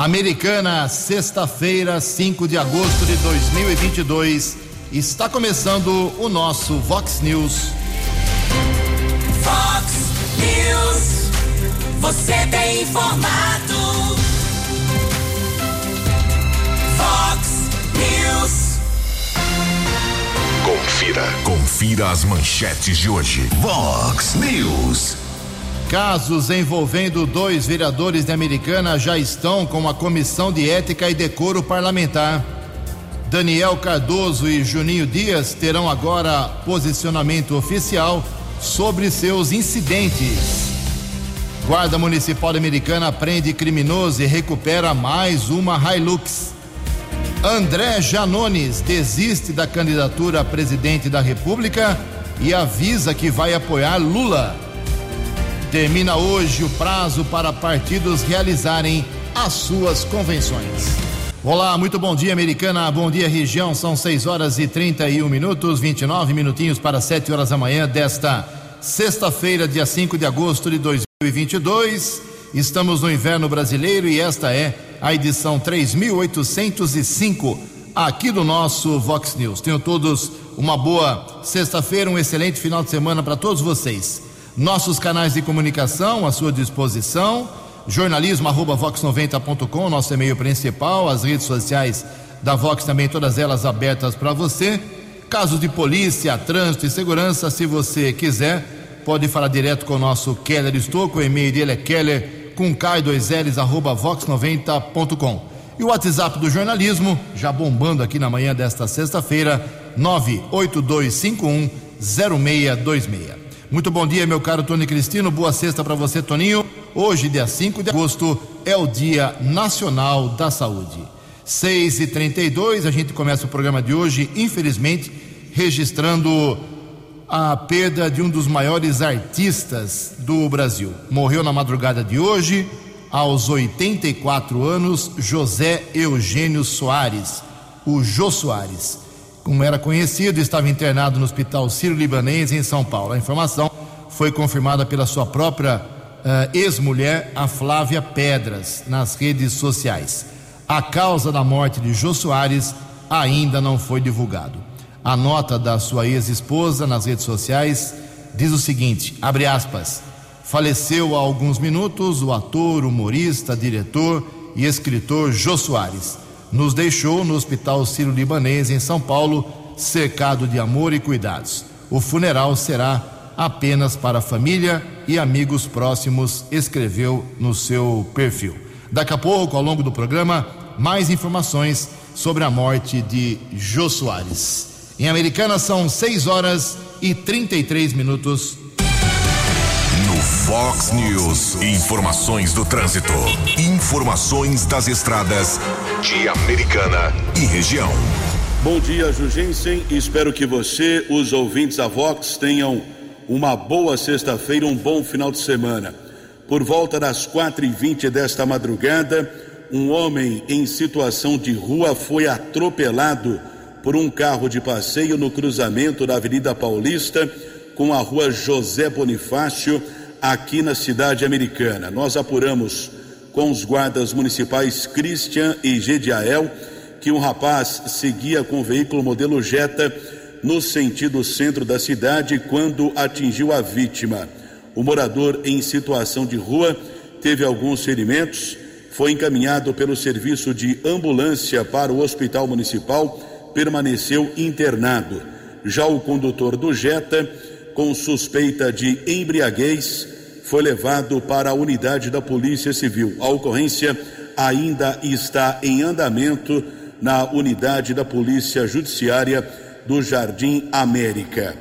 Americana, sexta-feira, 5 de agosto de 2022. Está começando o nosso Vox News. Vox News. Você tem informado. Vox News. Confira. Confira as manchetes de hoje. Vox News. Casos envolvendo dois vereadores de Americana já estão com a Comissão de Ética e Decoro Parlamentar. Daniel Cardoso e Juninho Dias terão agora posicionamento oficial sobre seus incidentes. Guarda Municipal Americana prende criminoso e recupera mais uma Hilux. André Janones desiste da candidatura a presidente da República e avisa que vai apoiar Lula. Termina hoje o prazo para partidos realizarem as suas convenções. Olá, muito bom dia, americana. Bom dia, região. São 6 horas e 31 minutos, 29 minutinhos para 7 horas da manhã desta sexta-feira, dia 5 de agosto de 2022. Estamos no inverno brasileiro e esta é a edição 3805 aqui do nosso Vox News. Tenham todos uma boa sexta-feira, um excelente final de semana para todos vocês. Nossos canais de comunicação à sua disposição, jornalismo@vox90.com, nosso e-mail principal, as redes sociais da Vox também todas elas abertas para você. Casos de polícia, trânsito e segurança, se você quiser, pode falar direto com o nosso Keller Estouco, o e-mail dele é keller com k2ls arroba vox90.com. E o WhatsApp do jornalismo, já bombando aqui na manhã desta sexta-feira, 98251 0626. Muito bom dia, meu caro Tony Cristino. Boa sexta para você, Toninho. Hoje, dia 5 de agosto, é o Dia Nacional da Saúde. 6 e 32 a gente começa o programa de hoje, infelizmente, registrando a perda de um dos maiores artistas do Brasil. Morreu na madrugada de hoje, aos 84 anos, José Eugênio Soares, o Jô Soares como era conhecido, estava internado no Hospital Sírio-Libanês em São Paulo. A informação foi confirmada pela sua própria uh, ex-mulher, a Flávia Pedras, nas redes sociais. A causa da morte de Jô Soares ainda não foi divulgado. A nota da sua ex-esposa nas redes sociais diz o seguinte: abre aspas. Faleceu há alguns minutos o ator, humorista, diretor e escritor Jô Soares nos deixou no Hospital Sírio-Libanês, em São Paulo, cercado de amor e cuidados. O funeral será apenas para a família e amigos próximos, escreveu no seu perfil. Daqui a pouco, ao longo do programa, mais informações sobre a morte de Jô Soares. Em Americana são 6 horas e 33 minutos. Fox News. Informações do trânsito. Informações das estradas de Americana e região. Bom dia, Jugensen. Espero que você, os ouvintes da Vox, tenham uma boa sexta-feira, um bom final de semana. Por volta das quatro e vinte desta madrugada, um homem em situação de rua foi atropelado por um carro de passeio no cruzamento da Avenida Paulista com a rua José Bonifácio aqui na cidade americana. Nós apuramos com os guardas municipais Christian e Gediael que um rapaz seguia com o veículo modelo Jetta no sentido centro da cidade quando atingiu a vítima. O morador em situação de rua teve alguns ferimentos, foi encaminhado pelo serviço de ambulância para o hospital municipal, permaneceu internado. Já o condutor do Jetta com suspeita de embriaguez, foi levado para a unidade da Polícia Civil. A ocorrência ainda está em andamento na unidade da Polícia Judiciária do Jardim América.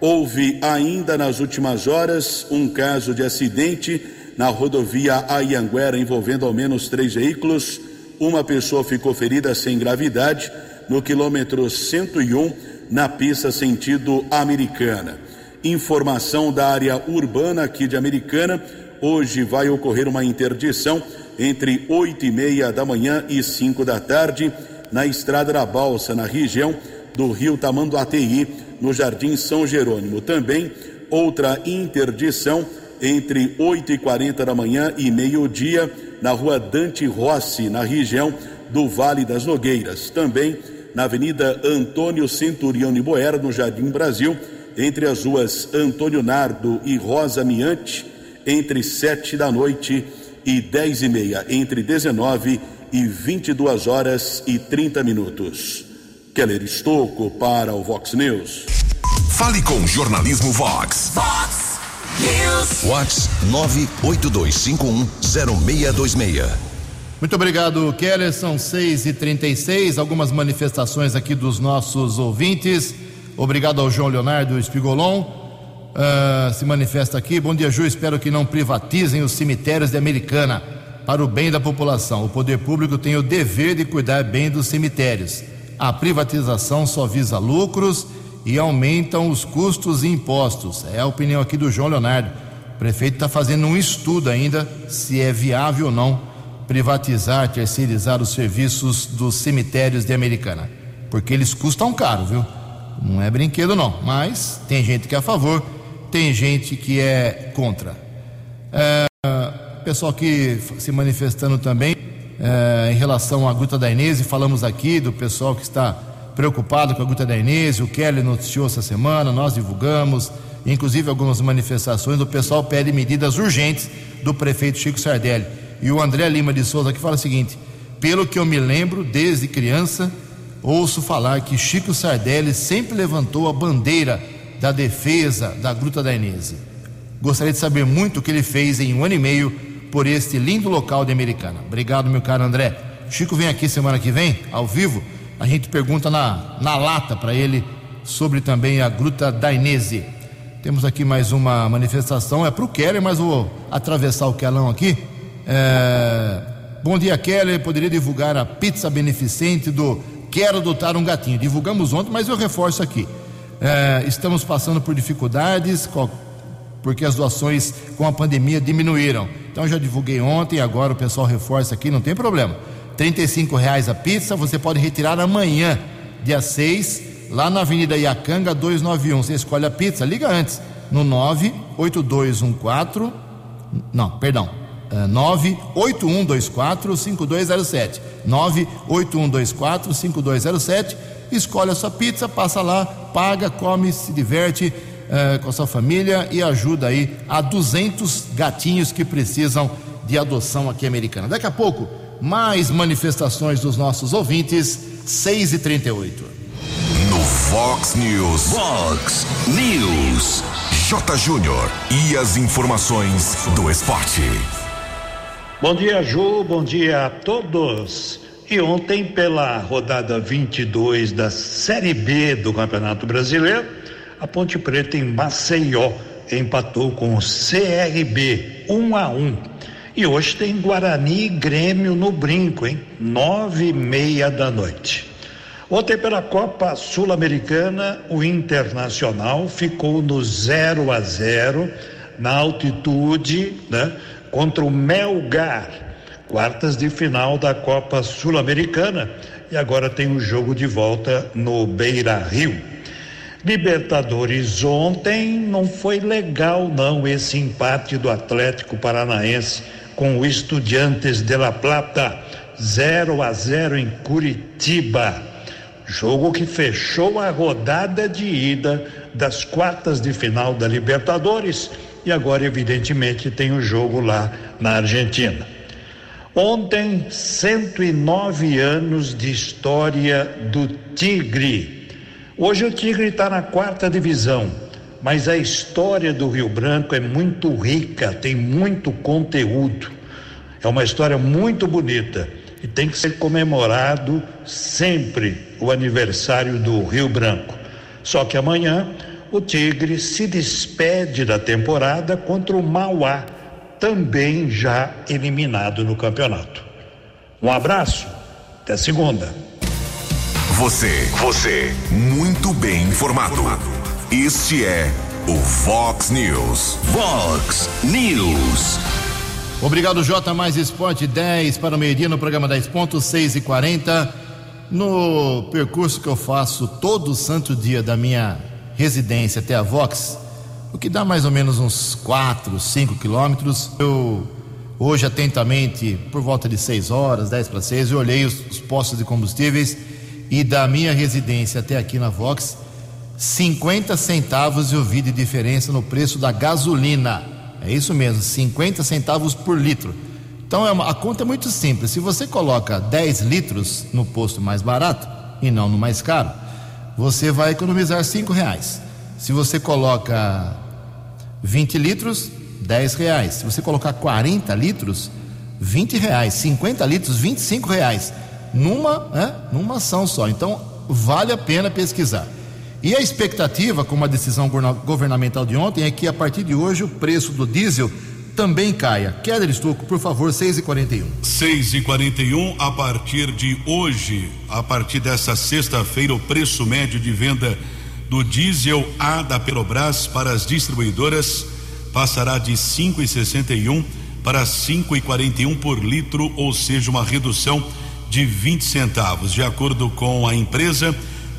Houve ainda nas últimas horas um caso de acidente na rodovia Ayanguera envolvendo ao menos três veículos. Uma pessoa ficou ferida sem gravidade no quilômetro 101 na pista sentido americana. Informação da área urbana aqui de Americana. Hoje vai ocorrer uma interdição entre oito e meia da manhã e cinco da tarde na Estrada da Balsa, na região do Rio Tamanduateí, no Jardim São Jerônimo. Também outra interdição entre oito e quarenta da manhã e meio-dia na rua Dante Rossi, na região do Vale das Nogueiras. Também na Avenida Antônio Centurião Boera, no Jardim Brasil, entre as ruas Antônio Nardo e Rosa Miante, entre sete da noite e dez e meia, entre 19 e 22 horas e 30 minutos. Keller Estocco para o Vox News. Fale com o Jornalismo Vox. Vox News. Vox 982510626. Muito obrigado, Keller. São 6 e 36 algumas manifestações aqui dos nossos ouvintes. Obrigado ao João Leonardo Espigolon. Uh, se manifesta aqui. Bom dia, Ju. Espero que não privatizem os cemitérios de Americana para o bem da população. O poder público tem o dever de cuidar bem dos cemitérios. A privatização só visa lucros e aumentam os custos e impostos. É a opinião aqui do João Leonardo. O prefeito está fazendo um estudo ainda se é viável ou não privatizar, terceirizar os serviços dos cemitérios de Americana. Porque eles custam caro, viu? Não é brinquedo, não. Mas tem gente que é a favor, tem gente que é contra. É, pessoal aqui se manifestando também é, em relação à Gruta da Inês, falamos aqui do pessoal que está preocupado com a Gruta da Inês, o Kelly noticiou essa semana, nós divulgamos, inclusive algumas manifestações, o pessoal pede medidas urgentes do prefeito Chico Sardelli. E o André Lima de Souza que fala o seguinte: pelo que eu me lembro, desde criança, ouço falar que Chico Sardelli sempre levantou a bandeira da defesa da Gruta da Inês. Gostaria de saber muito o que ele fez em um ano e meio por este lindo local de Americana. Obrigado, meu caro André. Chico vem aqui semana que vem, ao vivo. A gente pergunta na, na lata para ele sobre também a Gruta da Inês. Temos aqui mais uma manifestação, é para o Keller, mas vou atravessar o Quelão aqui. É... Bom dia, Keller. Poderia divulgar a pizza beneficente do Quero Adotar um Gatinho. Divulgamos ontem, mas eu reforço aqui. É... Estamos passando por dificuldades, porque as doações com a pandemia diminuíram. Então já divulguei ontem, agora o pessoal reforça aqui, não tem problema. R$ reais a pizza, você pode retirar amanhã, dia 6, lá na Avenida Iacanga 291. Você escolhe a pizza, liga antes, no 98214. Não, perdão. 98124-5207. 98124-5207. Escolhe a sua pizza, passa lá, paga, come, se diverte uh, com a sua família e ajuda aí a 200 gatinhos que precisam de adoção aqui americana. Daqui a pouco, mais manifestações dos nossos ouvintes, 6 e 38 No Fox News. Fox News. J. Júnior. E as informações do esporte. Bom dia, Ju. Bom dia a todos. E ontem, pela rodada 22 da Série B do Campeonato Brasileiro, a Ponte Preta em Maceió empatou com o CRB 1 a 1. E hoje tem Guarani e Grêmio no brinco, hein? Nove e meia da noite. Ontem pela Copa Sul-Americana, o Internacional ficou no 0 a 0 na altitude, né? Contra o Melgar, quartas de final da Copa Sul-Americana. E agora tem o jogo de volta no Beira Rio. Libertadores ontem não foi legal não esse empate do Atlético Paranaense com o Estudiantes de La Plata 0 a 0 em Curitiba. Jogo que fechou a rodada de ida das quartas de final da Libertadores e agora evidentemente tem o jogo lá na Argentina. Ontem, 109 anos de história do Tigre Hoje o Tigre está na quarta divisão, mas a história do Rio Branco é muito rica, tem muito conteúdo. É uma história muito bonita e tem que ser comemorado sempre o aniversário do Rio Branco. Só que amanhã o Tigre se despede da temporada contra o Mauá, também já eliminado no campeonato. Um abraço, até segunda. Você, você, muito bem informado. Este é o Fox News. Fox News. Obrigado, J. Mais Esporte 10 para o meio-dia no programa 10 pontos, 6 e 40 No percurso que eu faço todo santo dia da minha residência até a Vox, o que dá mais ou menos uns 4, 5 quilômetros, eu Hoje, atentamente, por volta de 6 horas, 10 para 6, eu olhei os, os postos de combustíveis e da minha residência até aqui na Vox, 50 centavos eu vi de diferença no preço da gasolina. É isso mesmo, 50 centavos por litro. Então é uma, a conta é muito simples. Se você coloca 10 litros no posto mais barato e não no mais caro, você vai economizar 5 reais. Se você coloca 20 litros, 10 reais. Se você colocar 40 litros, 20 reais. 50 litros, 25 reais. Numa, né, numa ação só. Então, vale a pena pesquisar. E a expectativa, com uma decisão governamental de ontem, é que a partir de hoje o preço do diesel também caia. Keller Estocco, por favor, 6 e 41 6 e 41 a partir de hoje, a partir dessa sexta-feira, o preço médio de venda do diesel A da Petrobras para as distribuidoras passará de 5,61 para 5,41 por litro, ou seja, uma redução de 20 centavos. De acordo com a empresa,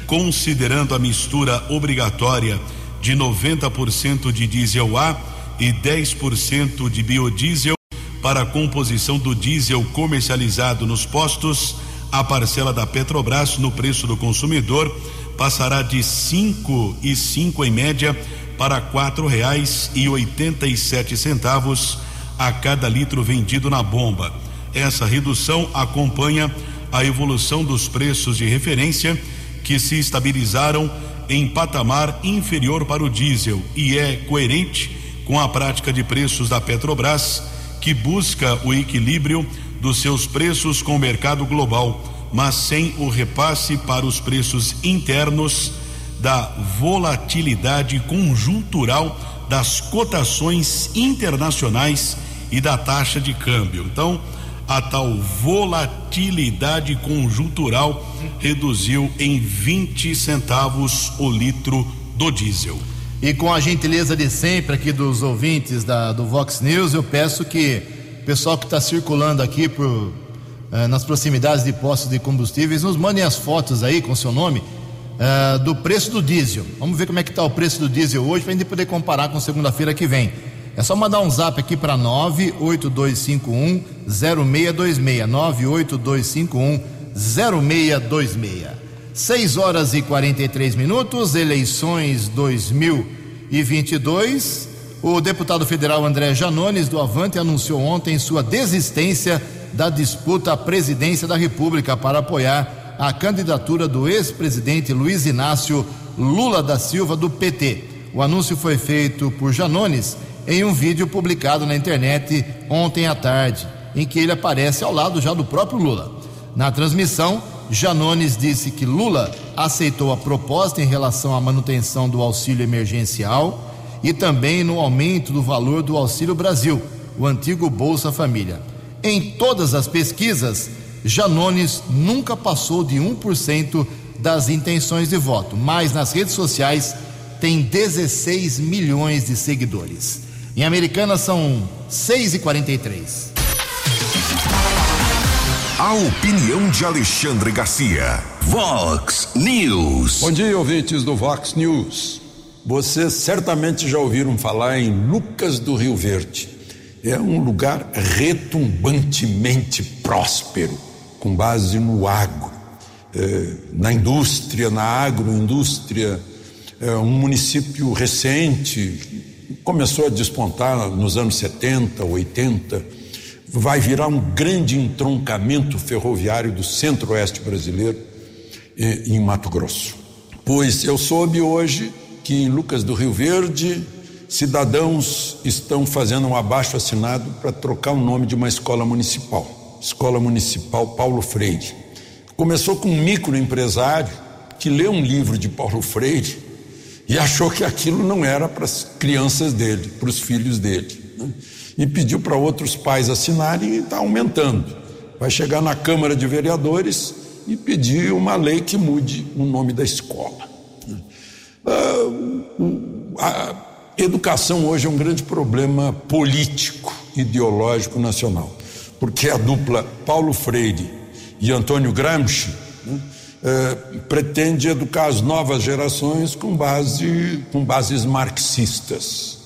considerando a mistura obrigatória de 90% de diesel A e 10% de biodiesel para a composição do diesel comercializado nos postos, a parcela da Petrobras no preço do consumidor passará de cinco e cinco em média para quatro reais e oitenta e sete centavos a cada litro vendido na bomba. Essa redução acompanha a evolução dos preços de referência que se estabilizaram em patamar inferior para o diesel e é coerente com a prática de preços da Petrobras, que busca o equilíbrio dos seus preços com o mercado global, mas sem o repasse para os preços internos da volatilidade conjuntural das cotações internacionais e da taxa de câmbio. Então, a tal volatilidade conjuntural reduziu em 20 centavos o litro do diesel. E com a gentileza de sempre aqui dos ouvintes da, do Vox News, eu peço que o pessoal que está circulando aqui por, eh, nas proximidades de postos de combustíveis nos mandem as fotos aí com seu nome uh, do preço do diesel. Vamos ver como é que está o preço do diesel hoje para a gente poder comparar com segunda-feira que vem. É só mandar um zap aqui para 98251 0626. 98251 0626. 6 horas e 43 minutos, eleições 2022. O deputado federal André Janones do Avante anunciou ontem sua desistência da disputa à presidência da República para apoiar a candidatura do ex-presidente Luiz Inácio Lula da Silva, do PT. O anúncio foi feito por Janones em um vídeo publicado na internet ontem à tarde, em que ele aparece ao lado já do próprio Lula. Na transmissão, Janones disse que Lula aceitou a proposta em relação à manutenção do auxílio emergencial e também no aumento do valor do Auxílio Brasil, o antigo Bolsa Família. Em todas as pesquisas, Janones nunca passou de 1% das intenções de voto, mas nas redes sociais tem 16 milhões de seguidores. Em Americana são 6 e 43 A opinião de Alexandre Garcia. Vox News. Bom dia, ouvintes do Vox News. Vocês certamente já ouviram falar em Lucas do Rio Verde. É um lugar retumbantemente próspero com base no agro, eh, na indústria, na agroindústria. É um município recente, começou a despontar nos anos 70, 80, vai virar um grande entroncamento ferroviário do centro-oeste brasileiro, eh, em Mato Grosso. Pois eu soube hoje que em Lucas do Rio Verde, cidadãos estão fazendo um abaixo assinado para trocar o nome de uma escola municipal. Escola Municipal Paulo Freire. Começou com um microempresário que leu um livro de Paulo Freire e achou que aquilo não era para as crianças dele, para os filhos dele. Né? E pediu para outros pais assinarem e está aumentando. Vai chegar na Câmara de Vereadores e pedir uma lei que mude o nome da escola. Ah, a educação hoje é um grande problema político, ideológico nacional porque a dupla Paulo Freire e Antônio Gramsci né, é, pretende educar as novas gerações com, base, com bases marxistas,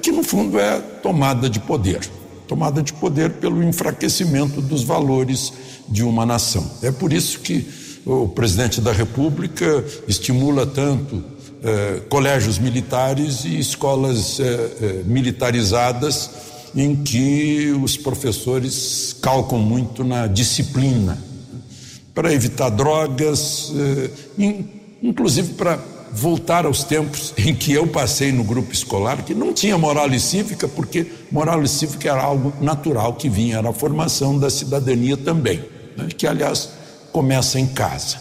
que no fundo é tomada de poder. tomada de poder pelo enfraquecimento dos valores de uma nação. É por isso que o presidente da República estimula tanto eh, colégios militares e escolas eh, militarizadas em que os professores calcam muito na disciplina para evitar drogas, inclusive para voltar aos tempos em que eu passei no grupo escolar, que não tinha moral e cívica, porque moral e cívica era algo natural que vinha, era a formação da cidadania também, né? que aliás começa em casa.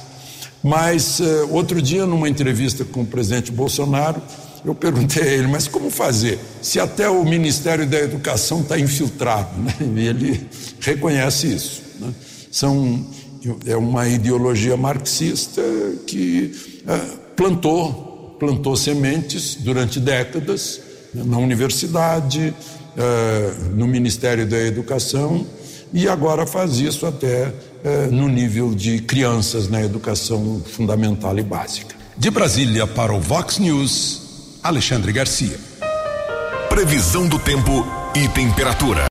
Mas uh, outro dia, numa entrevista com o presidente Bolsonaro, eu perguntei a ele, mas como fazer? Se até o Ministério da Educação está infiltrado, né? E ele reconhece isso. Né? São, é uma ideologia marxista que uh, plantou, plantou sementes durante décadas né? na universidade, uh, no Ministério da Educação, e agora faz isso até uh, no nível de crianças na educação fundamental e básica. De Brasília para o Vox News. Alexandre Garcia. Previsão do tempo e temperatura.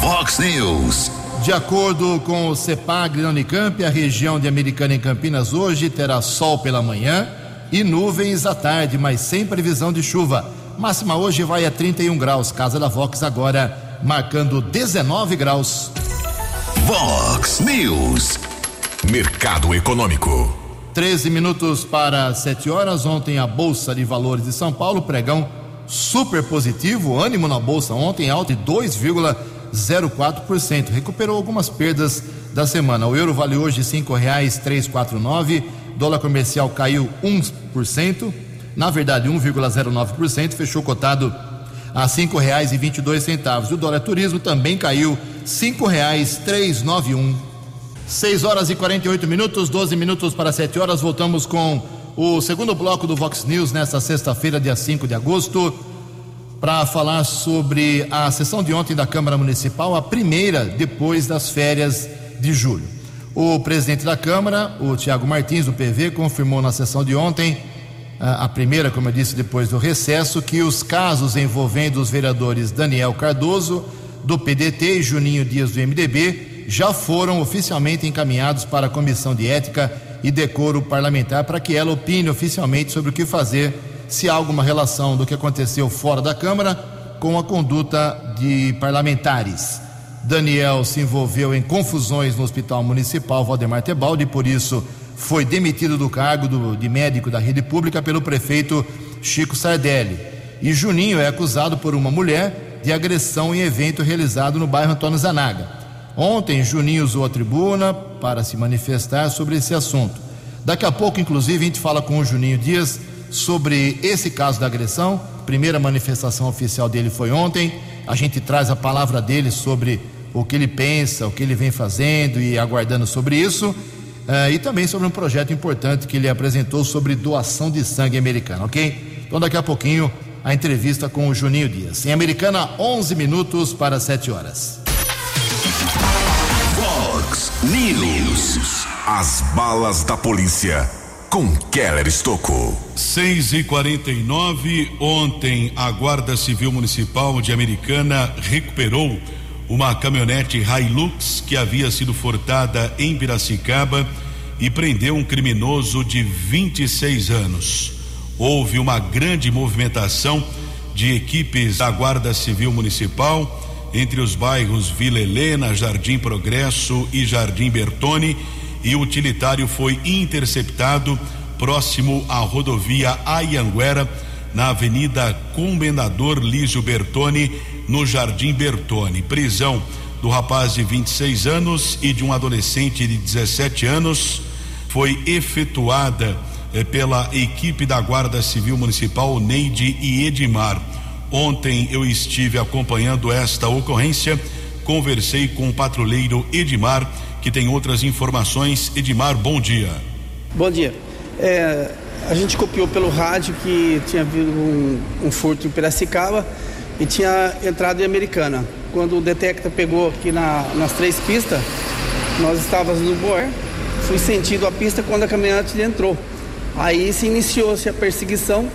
Vox News. De acordo com o CEPAG da Unicamp, a região de Americana em Campinas hoje terá sol pela manhã e nuvens à tarde, mas sem previsão de chuva. Máxima hoje vai a 31 graus. Casa da Vox agora marcando 19 graus. Vox News. Mercado Econômico. 13 minutos para 7 horas. Ontem a Bolsa de Valores de São Paulo, pregão super positivo, ânimo na Bolsa ontem alto de 2,04%. Recuperou algumas perdas da semana. O euro vale hoje R$ 5,349, dólar comercial caiu 1%, na verdade 1,09%, fechou cotado a R$ 5,22. O dólar turismo também caiu R$ 5,391. 6 horas e 48 minutos, 12 minutos para 7 horas. Voltamos com o segundo bloco do Vox News nesta sexta-feira, dia 5 de agosto, para falar sobre a sessão de ontem da Câmara Municipal, a primeira depois das férias de julho. O presidente da Câmara, o Tiago Martins, do PV, confirmou na sessão de ontem, a primeira, como eu disse, depois do recesso, que os casos envolvendo os vereadores Daniel Cardoso, do PDT, e Juninho Dias, do MDB, já foram oficialmente encaminhados para a Comissão de Ética e Decoro Parlamentar para que ela opine oficialmente sobre o que fazer se há alguma relação do que aconteceu fora da Câmara com a conduta de parlamentares. Daniel se envolveu em confusões no Hospital Municipal Valdemar Tebaldi por isso foi demitido do cargo do, de médico da rede pública pelo prefeito Chico Sardelli. E Juninho é acusado por uma mulher de agressão em evento realizado no bairro Antônio Zanaga. Ontem, Juninho usou a tribuna para se manifestar sobre esse assunto. Daqui a pouco, inclusive, a gente fala com o Juninho Dias sobre esse caso da agressão. Primeira manifestação oficial dele foi ontem. A gente traz a palavra dele sobre o que ele pensa, o que ele vem fazendo e aguardando sobre isso. Uh, e também sobre um projeto importante que ele apresentou sobre doação de sangue americano, ok? Então, daqui a pouquinho, a entrevista com o Juninho Dias. Em Americana, 11 minutos para 7 horas. Fox News. As balas da polícia com Keller Estocou. 6 e 49 ontem a Guarda Civil Municipal de Americana recuperou uma caminhonete Hilux que havia sido furtada em Piracicaba e prendeu um criminoso de 26 anos. Houve uma grande movimentação de equipes da Guarda Civil Municipal entre os bairros Vila Helena, Jardim Progresso e Jardim Bertone, e o utilitário foi interceptado próximo à rodovia Ayanguera, na Avenida Comendador Lísio Bertone, no Jardim Bertone. Prisão do rapaz de 26 anos e de um adolescente de 17 anos foi efetuada eh, pela equipe da Guarda Civil Municipal Neide e Edmar. Ontem eu estive acompanhando esta ocorrência, conversei com o patrulheiro Edmar, que tem outras informações. Edmar, bom dia. Bom dia. É, a gente copiou pelo rádio que tinha havido um, um, furto em Piracicaba e tinha entrado em Americana. Quando o detecta pegou aqui na, nas três pistas, nós estávamos no Boer, fui sentido a pista quando a caminhonete entrou. Aí se iniciou-se a perseguição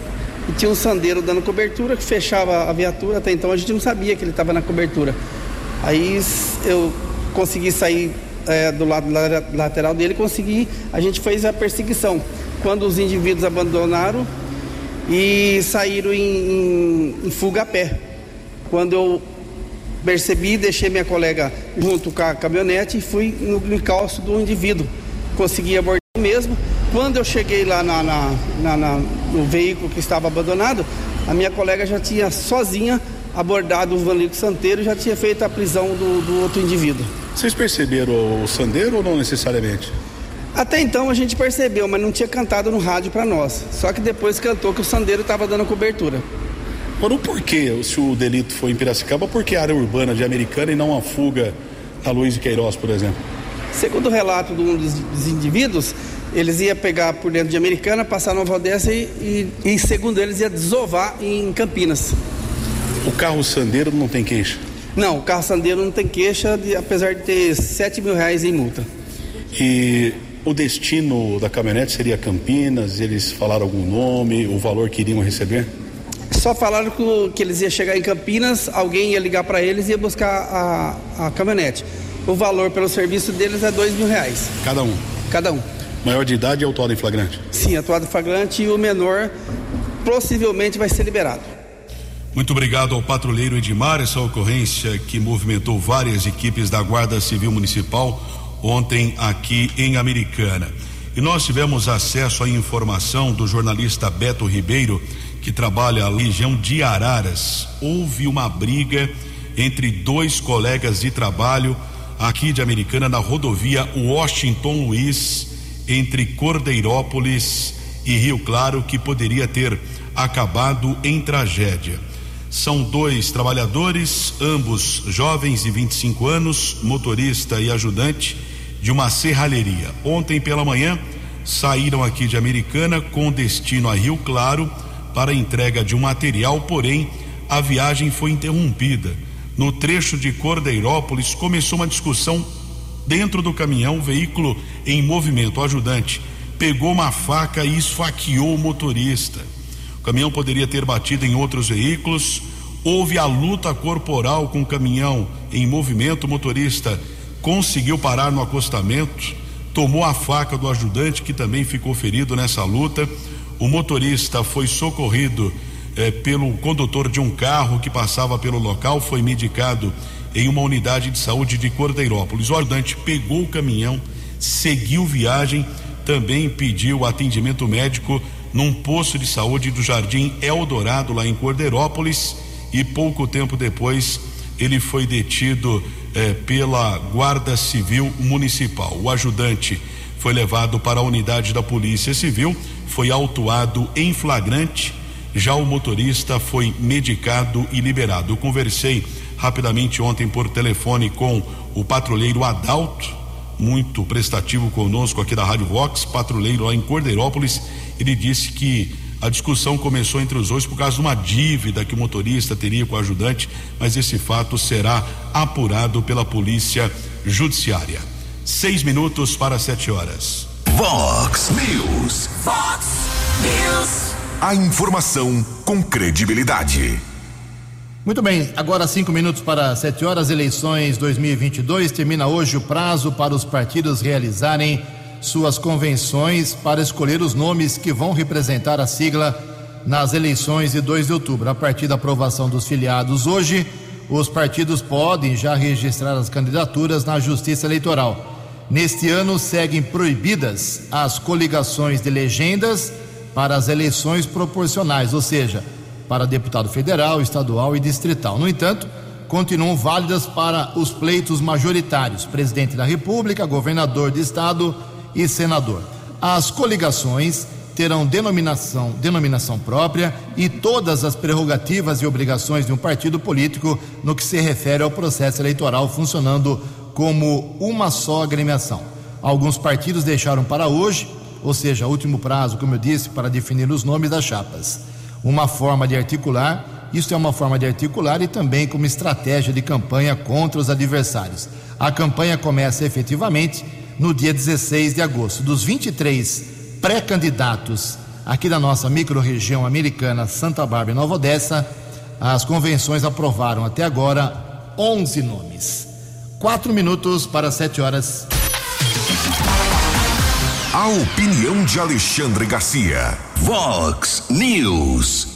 e tinha um sandeiro dando cobertura que fechava a viatura. Até então a gente não sabia que ele estava na cobertura. Aí eu consegui sair é, do lado lateral dele, consegui, a gente fez a perseguição. Quando os indivíduos abandonaram e saíram em, em, em fuga a pé. Quando eu percebi, deixei minha colega junto com a caminhonete e fui no encalço do indivíduo. Consegui abordar mesmo. Quando eu cheguei lá na, na, na, no veículo que estava abandonado, a minha colega já tinha sozinha abordado o Vanlico Santeiro e já tinha feito a prisão do, do outro indivíduo. Vocês perceberam o Sandeiro ou não necessariamente? Até então a gente percebeu, mas não tinha cantado no rádio para nós. Só que depois cantou que o Sandeiro estava dando cobertura. Agora, o porquê, se o delito foi em Piracicaba, por que área urbana de Americana e não a fuga na Luiz de Queiroz, por exemplo? Segundo o relato de um dos, dos indivíduos, eles iam pegar por dentro de Americana, passar Nova Odessa e, e, e segundo eles, ia desovar em Campinas. O carro Sandeiro não tem queixa? Não, o carro Sandeiro não tem queixa, de, apesar de ter 7 mil reais em multa. E o destino da caminhonete seria Campinas? Eles falaram algum nome, o valor que iriam receber? Só falaram que, eles iam chegar em Campinas, alguém ia ligar para eles e ia buscar a, a caminhonete. O valor pelo serviço deles é dois mil reais. Cada um? Cada um. Maior de idade e autuado em flagrante? Sim, atuado em flagrante e o menor possivelmente vai ser liberado. Muito obrigado ao patrulheiro Edmar, essa ocorrência que movimentou várias equipes da Guarda Civil Municipal ontem aqui em Americana. E nós tivemos acesso à informação do jornalista Beto Ribeiro, que trabalha na região de Araras. Houve uma briga entre dois colegas de trabalho aqui de Americana na rodovia Washington Luiz, entre Cordeirópolis e Rio Claro, que poderia ter acabado em tragédia. São dois trabalhadores, ambos jovens de 25 anos, motorista e ajudante de uma serralheria. Ontem pela manhã saíram aqui de Americana com destino a Rio Claro para entrega de um material, porém a viagem foi interrompida. No trecho de Cordeirópolis começou uma discussão dentro do caminhão, veículo em movimento. O ajudante pegou uma faca e esfaqueou o motorista. O caminhão poderia ter batido em outros veículos. Houve a luta corporal com o caminhão em movimento. O motorista conseguiu parar no acostamento, tomou a faca do ajudante, que também ficou ferido nessa luta. O motorista foi socorrido eh, pelo condutor de um carro que passava pelo local, foi medicado em uma unidade de saúde de Cordeirópolis. O ajudante pegou o caminhão, seguiu viagem, também pediu atendimento médico num posto de saúde do Jardim Eldorado, lá em Cordeirópolis, e pouco tempo depois ele foi detido eh, pela Guarda Civil Municipal. O ajudante foi levado para a unidade da Polícia Civil, foi autuado em flagrante. Já o motorista foi medicado e liberado. Eu conversei rapidamente ontem por telefone com o patrulheiro Adalto, muito prestativo conosco aqui da Rádio Vox, patrulheiro lá em Cordeirópolis. Ele disse que a discussão começou entre os dois por causa de uma dívida que o motorista teria com o ajudante, mas esse fato será apurado pela polícia judiciária. Seis minutos para sete horas. Vox News. Vox News. A informação com credibilidade. Muito bem, agora cinco minutos para sete horas, eleições 2022. Termina hoje o prazo para os partidos realizarem suas convenções para escolher os nomes que vão representar a sigla nas eleições de 2 de outubro. A partir da aprovação dos filiados hoje, os partidos podem já registrar as candidaturas na Justiça Eleitoral. Neste ano, seguem proibidas as coligações de legendas para as eleições proporcionais, ou seja, para deputado federal, estadual e distrital. No entanto, continuam válidas para os pleitos majoritários: presidente da República, governador de estado e senador. As coligações terão denominação, denominação própria e todas as prerrogativas e obrigações de um partido político no que se refere ao processo eleitoral funcionando como uma só agremiação. Alguns partidos deixaram para hoje, ou seja, último prazo, como eu disse, para definir os nomes das chapas. Uma forma de articular, isso é uma forma de articular e também como estratégia de campanha contra os adversários. A campanha começa efetivamente no dia 16 de agosto. Dos 23 pré-candidatos aqui da nossa microrregião americana Santa Bárbara e Nova Odessa, as convenções aprovaram até agora 11 nomes. Quatro minutos para sete horas. A opinião de Alexandre Garcia. Vox News.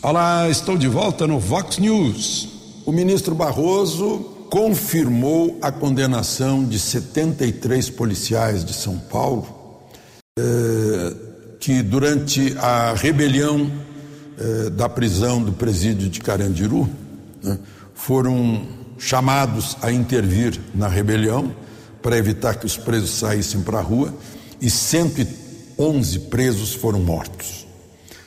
Olá, estou de volta no Vox News. O ministro Barroso confirmou a condenação de 73 policiais de São Paulo eh, que, durante a rebelião eh, da prisão do presídio de Carandiru, né, foram chamados a intervir na rebelião para evitar que os presos saíssem para a rua e 111 presos foram mortos.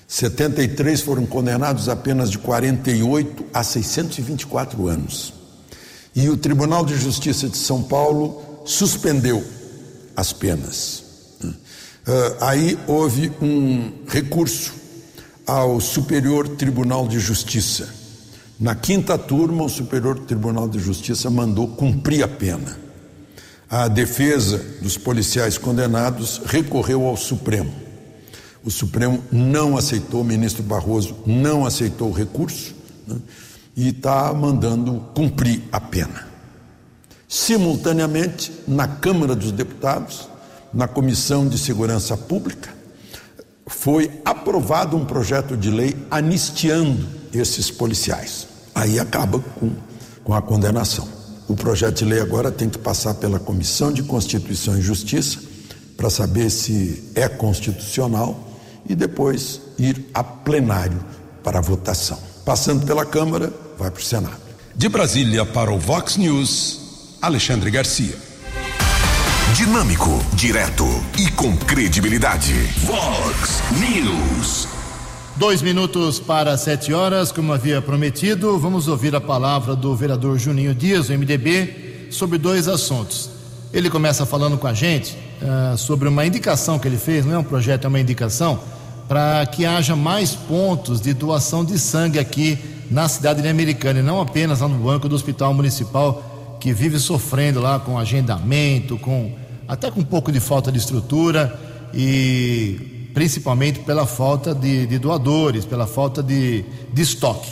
73 foram condenados apenas de 48 a 624 anos. E o Tribunal de Justiça de São Paulo suspendeu as penas. Uh, aí houve um recurso ao Superior Tribunal de Justiça. Na quinta turma, o Superior Tribunal de Justiça mandou cumprir a pena a defesa dos policiais condenados recorreu ao Supremo. O Supremo não aceitou, o ministro Barroso não aceitou o recurso né, e está mandando cumprir a pena. Simultaneamente, na Câmara dos Deputados, na Comissão de Segurança Pública, foi aprovado um projeto de lei anistiando esses policiais. Aí acaba com, com a condenação. O projeto de lei agora tem que passar pela Comissão de Constituição e Justiça para saber se é constitucional e depois ir a plenário para a votação. Passando pela Câmara, vai para o Senado. De Brasília para o Vox News, Alexandre Garcia. Dinâmico, direto e com credibilidade. Vox News. Dois minutos para sete horas, como havia prometido, vamos ouvir a palavra do vereador Juninho Dias, do MDB, sobre dois assuntos. Ele começa falando com a gente uh, sobre uma indicação que ele fez, não é um projeto, é uma indicação, para que haja mais pontos de doação de sangue aqui na cidade de Americana, e não apenas lá no banco do Hospital Municipal, que vive sofrendo lá com agendamento, com até com um pouco de falta de estrutura e principalmente pela falta de, de doadores, pela falta de, de estoque.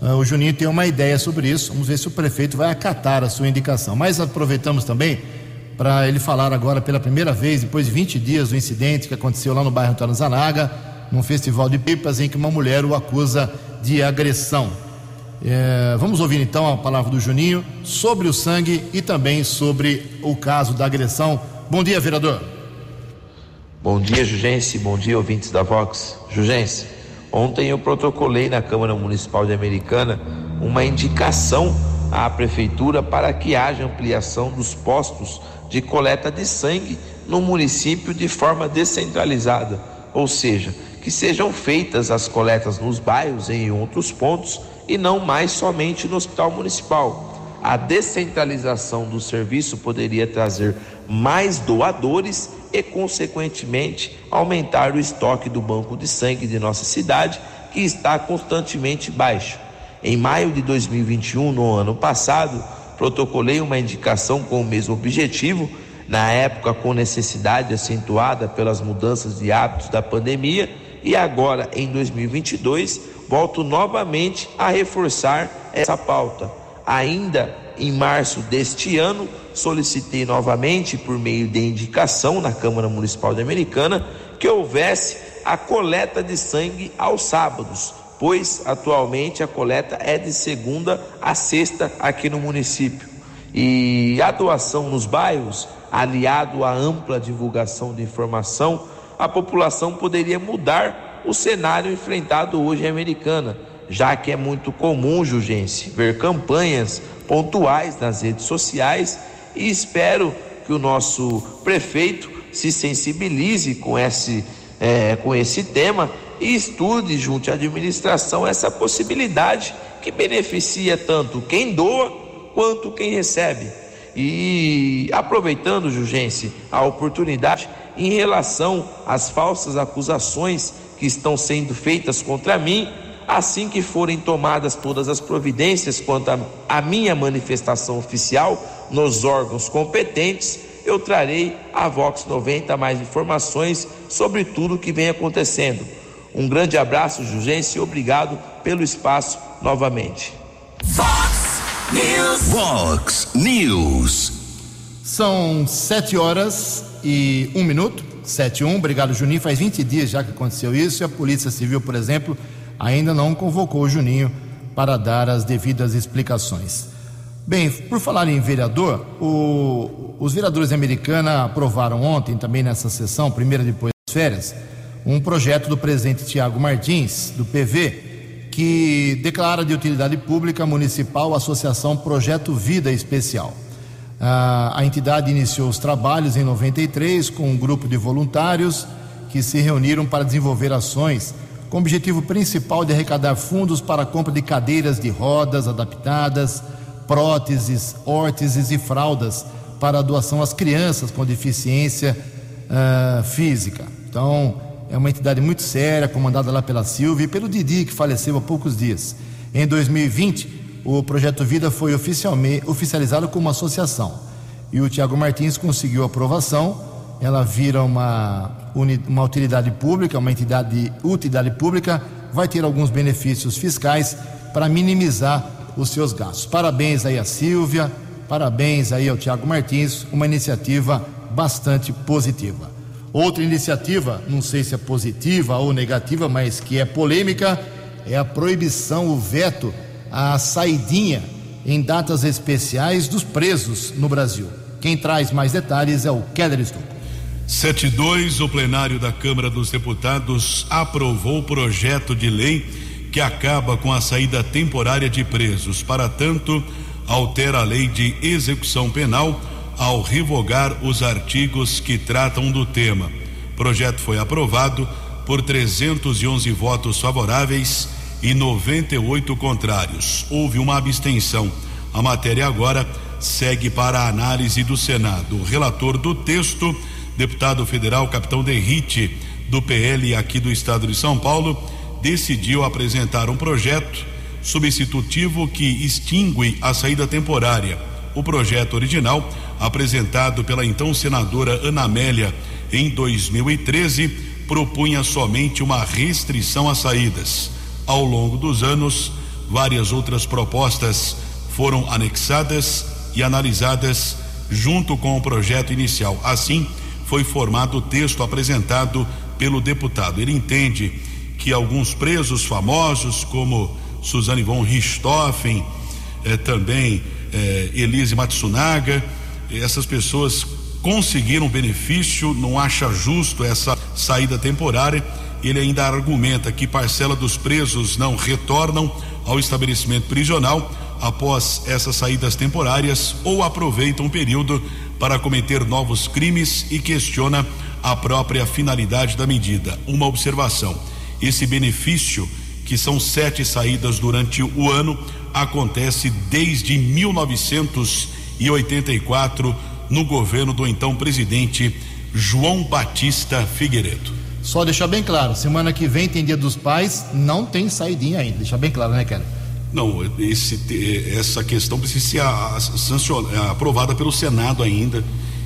Uh, o Juninho tem uma ideia sobre isso, vamos ver se o prefeito vai acatar a sua indicação. Mas aproveitamos também para ele falar agora pela primeira vez, depois de 20 dias do incidente que aconteceu lá no bairro Antônio Zanaga, num festival de pipas em que uma mulher o acusa de agressão. É, vamos ouvir então a palavra do Juninho sobre o sangue e também sobre o caso da agressão. Bom dia, vereador. Bom dia, Jugense. Bom dia, ouvintes da Vox. Jugense, ontem eu protocolei na Câmara Municipal de Americana uma indicação à Prefeitura para que haja ampliação dos postos de coleta de sangue no município de forma descentralizada, ou seja, que sejam feitas as coletas nos bairros e em outros pontos e não mais somente no Hospital Municipal. A descentralização do serviço poderia trazer mais doadores e, consequentemente, aumentar o estoque do banco de sangue de nossa cidade, que está constantemente baixo. Em maio de 2021, no ano passado, protocolei uma indicação com o mesmo objetivo, na época com necessidade acentuada pelas mudanças de hábitos da pandemia, e agora, em 2022, volto novamente a reforçar essa pauta. Ainda em março deste ano, solicitei novamente, por meio de indicação na Câmara Municipal de Americana, que houvesse a coleta de sangue aos sábados, pois atualmente a coleta é de segunda a sexta aqui no município. E a doação nos bairros, aliado à ampla divulgação de informação, a população poderia mudar o cenário enfrentado hoje em Americana, já que é muito comum, Jugense, ver campanhas pontuais nas redes sociais e espero que o nosso prefeito se sensibilize com esse, é, com esse tema e estude junto à administração essa possibilidade que beneficia tanto quem doa quanto quem recebe. E aproveitando, Jugense, a oportunidade em relação às falsas acusações que estão sendo feitas contra mim, assim que forem tomadas todas as providências quanto à minha manifestação oficial nos órgãos competentes, eu trarei a Vox 90 mais informações sobre tudo o que vem acontecendo. Um grande abraço, Jugência, e obrigado pelo espaço novamente. Vox News. Vox News. São sete horas e um minuto. Sete e um. Obrigado, Juninho. Faz 20 dias já que aconteceu isso e a Polícia Civil, por exemplo, ainda não convocou o Juninho para dar as devidas explicações. Bem, por falar em vereador, o, os vereadores da Americana aprovaram ontem, também nessa sessão, primeira depois das férias, um projeto do presidente Tiago Martins, do PV, que declara de utilidade pública municipal a Associação Projeto Vida Especial. Ah, a entidade iniciou os trabalhos em 93 com um grupo de voluntários que se reuniram para desenvolver ações com o objetivo principal de arrecadar fundos para a compra de cadeiras de rodas adaptadas, próteses, órteses e fraldas para a doação às crianças com deficiência uh, física. Então, é uma entidade muito séria, comandada lá pela Silvia e pelo Didi, que faleceu há poucos dias. Em 2020, o Projeto Vida foi oficializado como associação e o Tiago Martins conseguiu aprovação. Ela vira uma, uma utilidade pública, uma entidade de utilidade pública, vai ter alguns benefícios fiscais para minimizar os seus gastos. Parabéns aí a Silvia, parabéns aí ao Tiago Martins, uma iniciativa bastante positiva. Outra iniciativa, não sei se é positiva ou negativa, mas que é polêmica, é a proibição, o veto à saidinha em datas especiais dos presos no Brasil. Quem traz mais detalhes é o Keller Estocco. 72, o plenário da Câmara dos Deputados aprovou o projeto de lei que acaba com a saída temporária de presos. Para tanto, altera a lei de execução penal ao revogar os artigos que tratam do tema. O projeto foi aprovado por 311 votos favoráveis e 98 contrários. Houve uma abstenção. A matéria agora segue para a análise do Senado. O relator do texto, deputado federal Capitão Derrite, do PL aqui do estado de São Paulo, decidiu apresentar um projeto substitutivo que extingue a saída temporária. O projeto original, apresentado pela então senadora Ana Amélia em 2013, propunha somente uma restrição às saídas. Ao longo dos anos, várias outras propostas foram anexadas e analisadas junto com o projeto inicial. Assim, foi formado o texto apresentado pelo deputado. Ele entende que alguns presos famosos, como Suzane von Richthofen, eh, também eh, Elise Matsunaga, essas pessoas conseguiram benefício, não acha justo essa saída temporária. Ele ainda argumenta que parcela dos presos não retornam ao estabelecimento prisional após essas saídas temporárias ou aproveitam o período para cometer novos crimes e questiona a própria finalidade da medida. Uma observação esse benefício, que são sete saídas durante o ano, acontece desde 1984 no governo do então presidente João Batista Figueiredo. Só deixar bem claro, semana que vem tem Dia dos Pais, não tem saidinha ainda, deixar bem claro, né, cara? Não, esse, essa questão precisa ser aprovada pelo Senado ainda.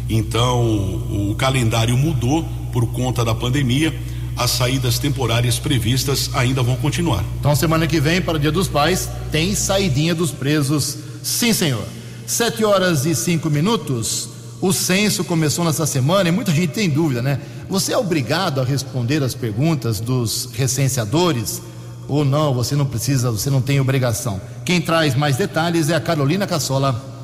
Então, o calendário mudou por conta da pandemia as saídas temporárias previstas ainda vão continuar. Então, semana que vem, para o Dia dos Pais, tem saidinha dos presos. Sim, senhor. Sete horas e cinco minutos. O censo começou nessa semana e muita gente tem dúvida, né? Você é obrigado a responder as perguntas dos recenseadores ou não? Você não precisa, você não tem obrigação. Quem traz mais detalhes é a Carolina Cassola.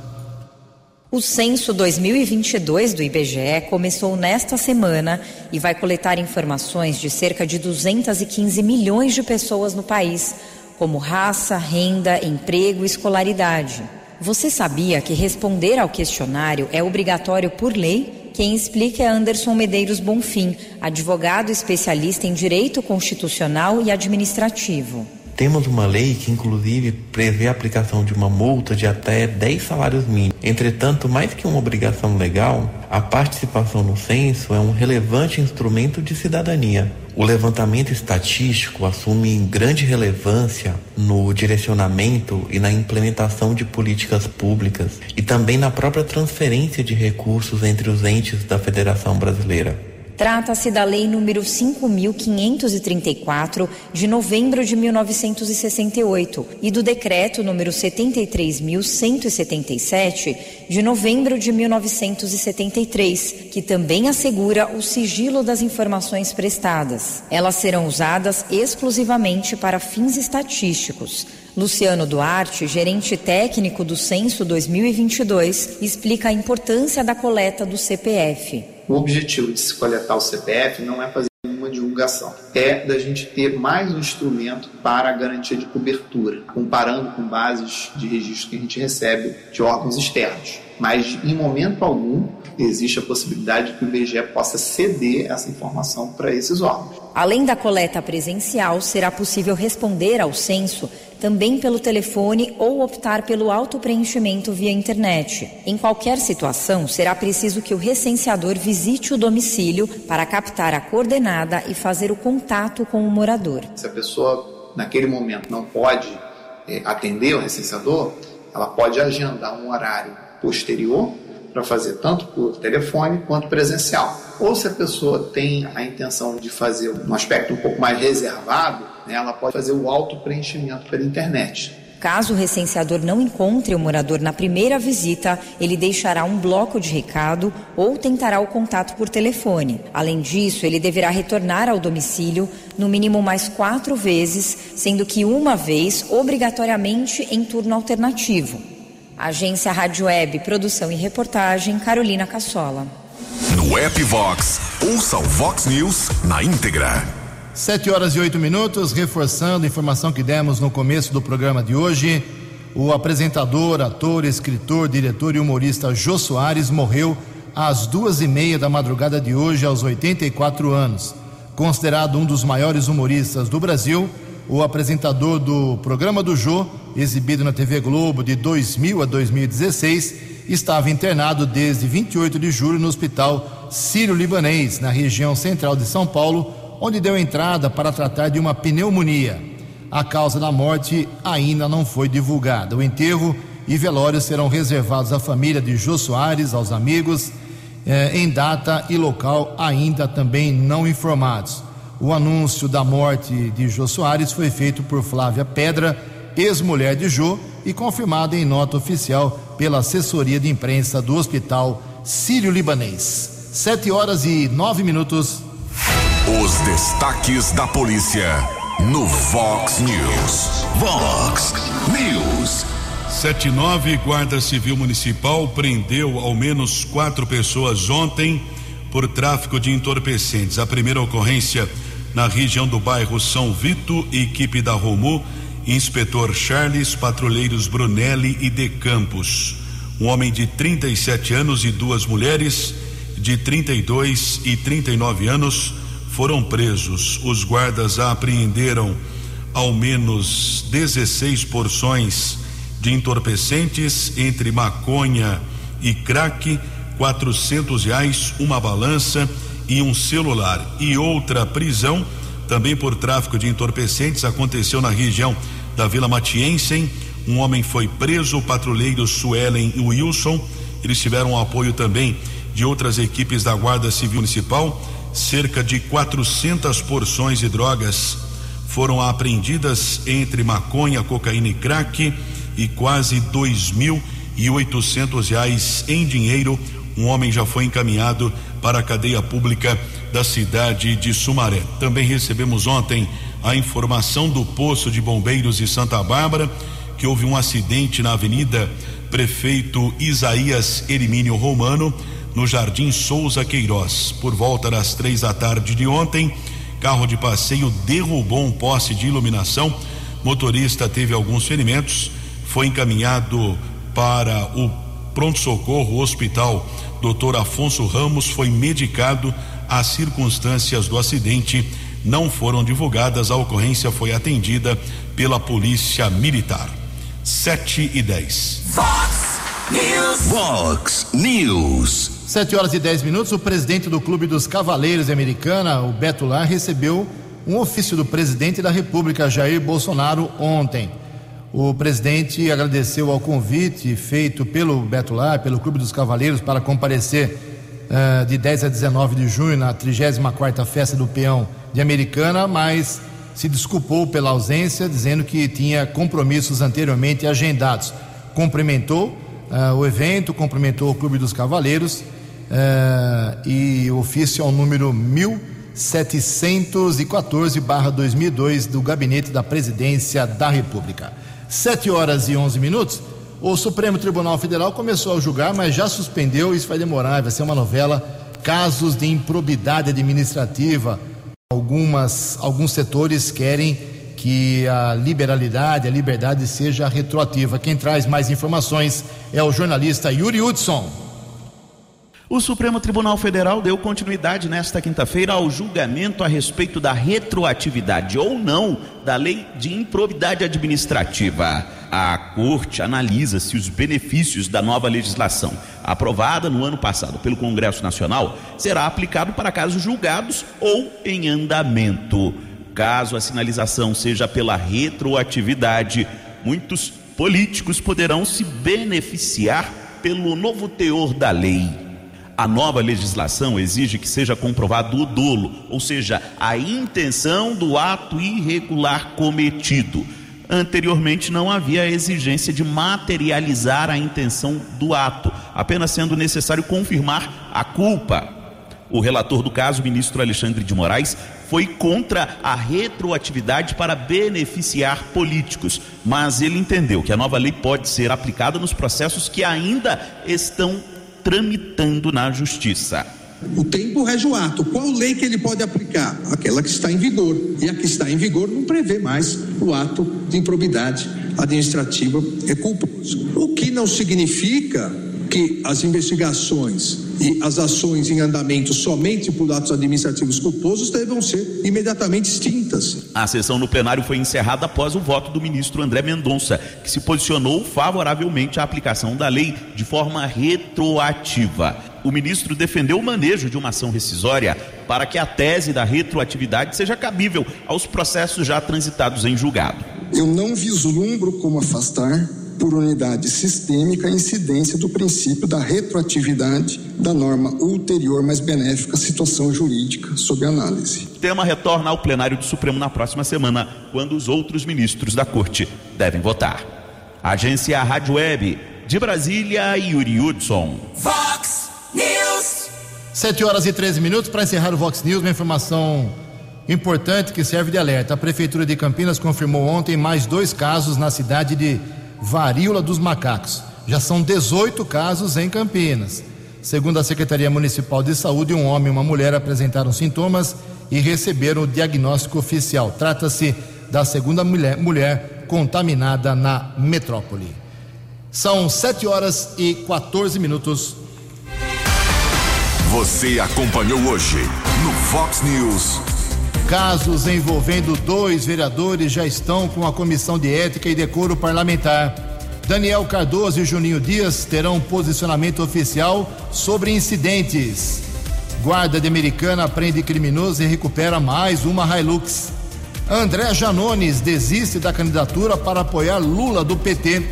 O censo 2022 do IBGE começou nesta semana e vai coletar informações de cerca de 215 milhões de pessoas no país, como raça, renda, emprego e escolaridade. Você sabia que responder ao questionário é obrigatório por lei? Quem explica é Anderson Medeiros Bonfim, advogado especialista em direito constitucional e administrativo. Temos uma lei que, inclusive, prevê a aplicação de uma multa de até 10 salários mínimos. Entretanto, mais que uma obrigação legal, a participação no censo é um relevante instrumento de cidadania. O levantamento estatístico assume grande relevância no direcionamento e na implementação de políticas públicas e também na própria transferência de recursos entre os entes da Federação Brasileira. Trata-se da Lei número 5534 de novembro de 1968 e do decreto número 73177 de novembro de 1973, que também assegura o sigilo das informações prestadas. Elas serão usadas exclusivamente para fins estatísticos. Luciano Duarte, gerente técnico do Censo 2022, explica a importância da coleta do CPF. O objetivo de se coletar o CPF não é fazer uma divulgação, é da gente ter mais um instrumento para a garantia de cobertura, comparando com bases de registro que a gente recebe de órgãos externos. Mas em momento algum existe a possibilidade de que o IBGE possa ceder essa informação para esses órgãos. Além da coleta presencial, será possível responder ao censo também pelo telefone ou optar pelo autopreenchimento via internet. Em qualquer situação, será preciso que o recenseador visite o domicílio para captar a coordenada e fazer o contato com o morador. Se a pessoa, naquele momento, não pode é, atender o recenseador, ela pode agendar um horário posterior para fazer tanto por telefone quanto presencial. Ou se a pessoa tem a intenção de fazer um aspecto um pouco mais reservado, né, ela pode fazer o auto-preenchimento pela internet. Caso o recenseador não encontre o morador na primeira visita, ele deixará um bloco de recado ou tentará o contato por telefone. Além disso, ele deverá retornar ao domicílio no mínimo mais quatro vezes, sendo que uma vez obrigatoriamente em turno alternativo. Agência Rádio Web, produção e reportagem, Carolina Cassola. No app Vox, ouça o Vox News na íntegra. Sete horas e oito minutos, reforçando a informação que demos no começo do programa de hoje. O apresentador, ator, escritor, diretor e humorista Jô Soares morreu às duas e meia da madrugada de hoje, aos 84 anos. Considerado um dos maiores humoristas do Brasil, o apresentador do programa do Jô, exibido na TV Globo de 2000 a 2016, estava internado desde 28 de julho no Hospital Sírio-Libanês, na região central de São Paulo, onde deu entrada para tratar de uma pneumonia. A causa da morte ainda não foi divulgada. O enterro e velório serão reservados à família de Jô Soares, aos amigos, eh, em data e local ainda também não informados. O anúncio da morte de Jô Soares foi feito por Flávia Pedra, ex-mulher de Jô, e confirmado em nota oficial pela assessoria de imprensa do Hospital Sírio-Libanês. Sete horas e nove minutos. Os destaques da polícia no Vox News. Vox News. 79 Guarda Civil Municipal prendeu ao menos quatro pessoas ontem por tráfico de entorpecentes. A primeira ocorrência na região do bairro São Vito, equipe da Romu, inspetor Charles, patrulheiros Brunelli e De Campos. Um homem de 37 anos e duas mulheres de 32 e 39 anos foram presos. Os guardas apreenderam ao menos 16 porções de entorpecentes entre maconha e crack, quatrocentos reais, uma balança e um celular. E outra prisão, também por tráfico de entorpecentes, aconteceu na região da Vila Matiensen. Um homem foi preso, o patrulheiro Suelen e Wilson. Eles tiveram apoio também de outras equipes da Guarda Civil Municipal cerca de 400 porções de drogas foram apreendidas entre maconha, cocaína e crack e quase dois mil e oitocentos reais em dinheiro. Um homem já foi encaminhado para a cadeia pública da cidade de Sumaré. Também recebemos ontem a informação do posto de bombeiros de Santa Bárbara que houve um acidente na Avenida Prefeito Isaías Erimínio Romano no Jardim Souza Queiroz. Por volta das três da tarde de ontem, carro de passeio derrubou um poste de iluminação. Motorista teve alguns ferimentos, foi encaminhado para o pronto-socorro hospital. Doutor Afonso Ramos foi medicado. As circunstâncias do acidente não foram divulgadas. A ocorrência foi atendida pela Polícia Militar. 7 e 10. Fox News. Fox News. Sete horas e dez minutos, o presidente do Clube dos Cavaleiros Americana, o Beto Lar, recebeu um ofício do presidente da República, Jair Bolsonaro, ontem. O presidente agradeceu ao convite feito pelo Beto Lar, pelo Clube dos Cavaleiros, para comparecer uh, de 10 a 19 de junho, na 34 Festa do Peão de Americana, mas se desculpou pela ausência, dizendo que tinha compromissos anteriormente agendados. Cumprimentou uh, o evento, cumprimentou o Clube dos Cavaleiros uh, e o ofício é o número 1714-2002 do Gabinete da Presidência da República. 7 horas e 11 minutos. O Supremo Tribunal Federal começou a julgar, mas já suspendeu. Isso vai demorar, vai ser uma novela. Casos de improbidade administrativa. Algumas, alguns setores querem que a liberalidade, a liberdade seja retroativa. Quem traz mais informações é o jornalista Yuri Hudson. O Supremo Tribunal Federal deu continuidade nesta quinta-feira ao julgamento a respeito da retroatividade ou não da lei de improbidade administrativa. A corte analisa se os benefícios da nova legislação, aprovada no ano passado pelo Congresso Nacional, será aplicado para casos julgados ou em andamento. Caso a sinalização seja pela retroatividade, muitos políticos poderão se beneficiar pelo novo teor da lei. A nova legislação exige que seja comprovado o dolo, ou seja, a intenção do ato irregular cometido. Anteriormente não havia a exigência de materializar a intenção do ato, apenas sendo necessário confirmar a culpa. O relator do caso, ministro Alexandre de Moraes, foi contra a retroatividade para beneficiar políticos, mas ele entendeu que a nova lei pode ser aplicada nos processos que ainda estão tramitando na justiça. O tempo rege o ato. Qual lei que ele pode aplicar? Aquela que está em vigor. E a que está em vigor não prevê mais o ato de improbidade administrativa é culposo. O que não significa que as investigações e as ações em andamento somente por atos administrativos culposos devam ser imediatamente extintas. A sessão no plenário foi encerrada após o voto do ministro André Mendonça, que se posicionou favoravelmente à aplicação da lei de forma retroativa. O ministro defendeu o manejo de uma ação rescisória para que a tese da retroatividade seja cabível aos processos já transitados em julgado. Eu não vislumbro como afastar por unidade sistêmica a incidência do princípio da retroatividade da norma ulterior mais benéfica à situação jurídica sob análise. O tema retorna ao plenário do Supremo na próxima semana, quando os outros ministros da Corte devem votar. Agência Rádio Web de Brasília, Yuri Hudson. Fox News. 7 horas e 13 minutos para encerrar o Vox News, uma informação importante que serve de alerta. A Prefeitura de Campinas confirmou ontem mais dois casos na cidade de varíola dos macacos. Já são 18 casos em Campinas. Segundo a Secretaria Municipal de Saúde, um homem e uma mulher apresentaram sintomas e receberam o diagnóstico oficial. Trata-se da segunda mulher, mulher contaminada na metrópole. São 7 horas e 14 minutos. Você acompanhou hoje no Fox News. Casos envolvendo dois vereadores já estão com a Comissão de Ética e Decoro Parlamentar. Daniel Cardoso e Juninho Dias terão posicionamento oficial sobre incidentes. Guarda de Americana prende criminoso e recupera mais uma Hilux. André Janones desiste da candidatura para apoiar Lula do PT.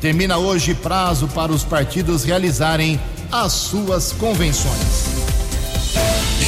Termina hoje prazo para os partidos realizarem as suas convenções.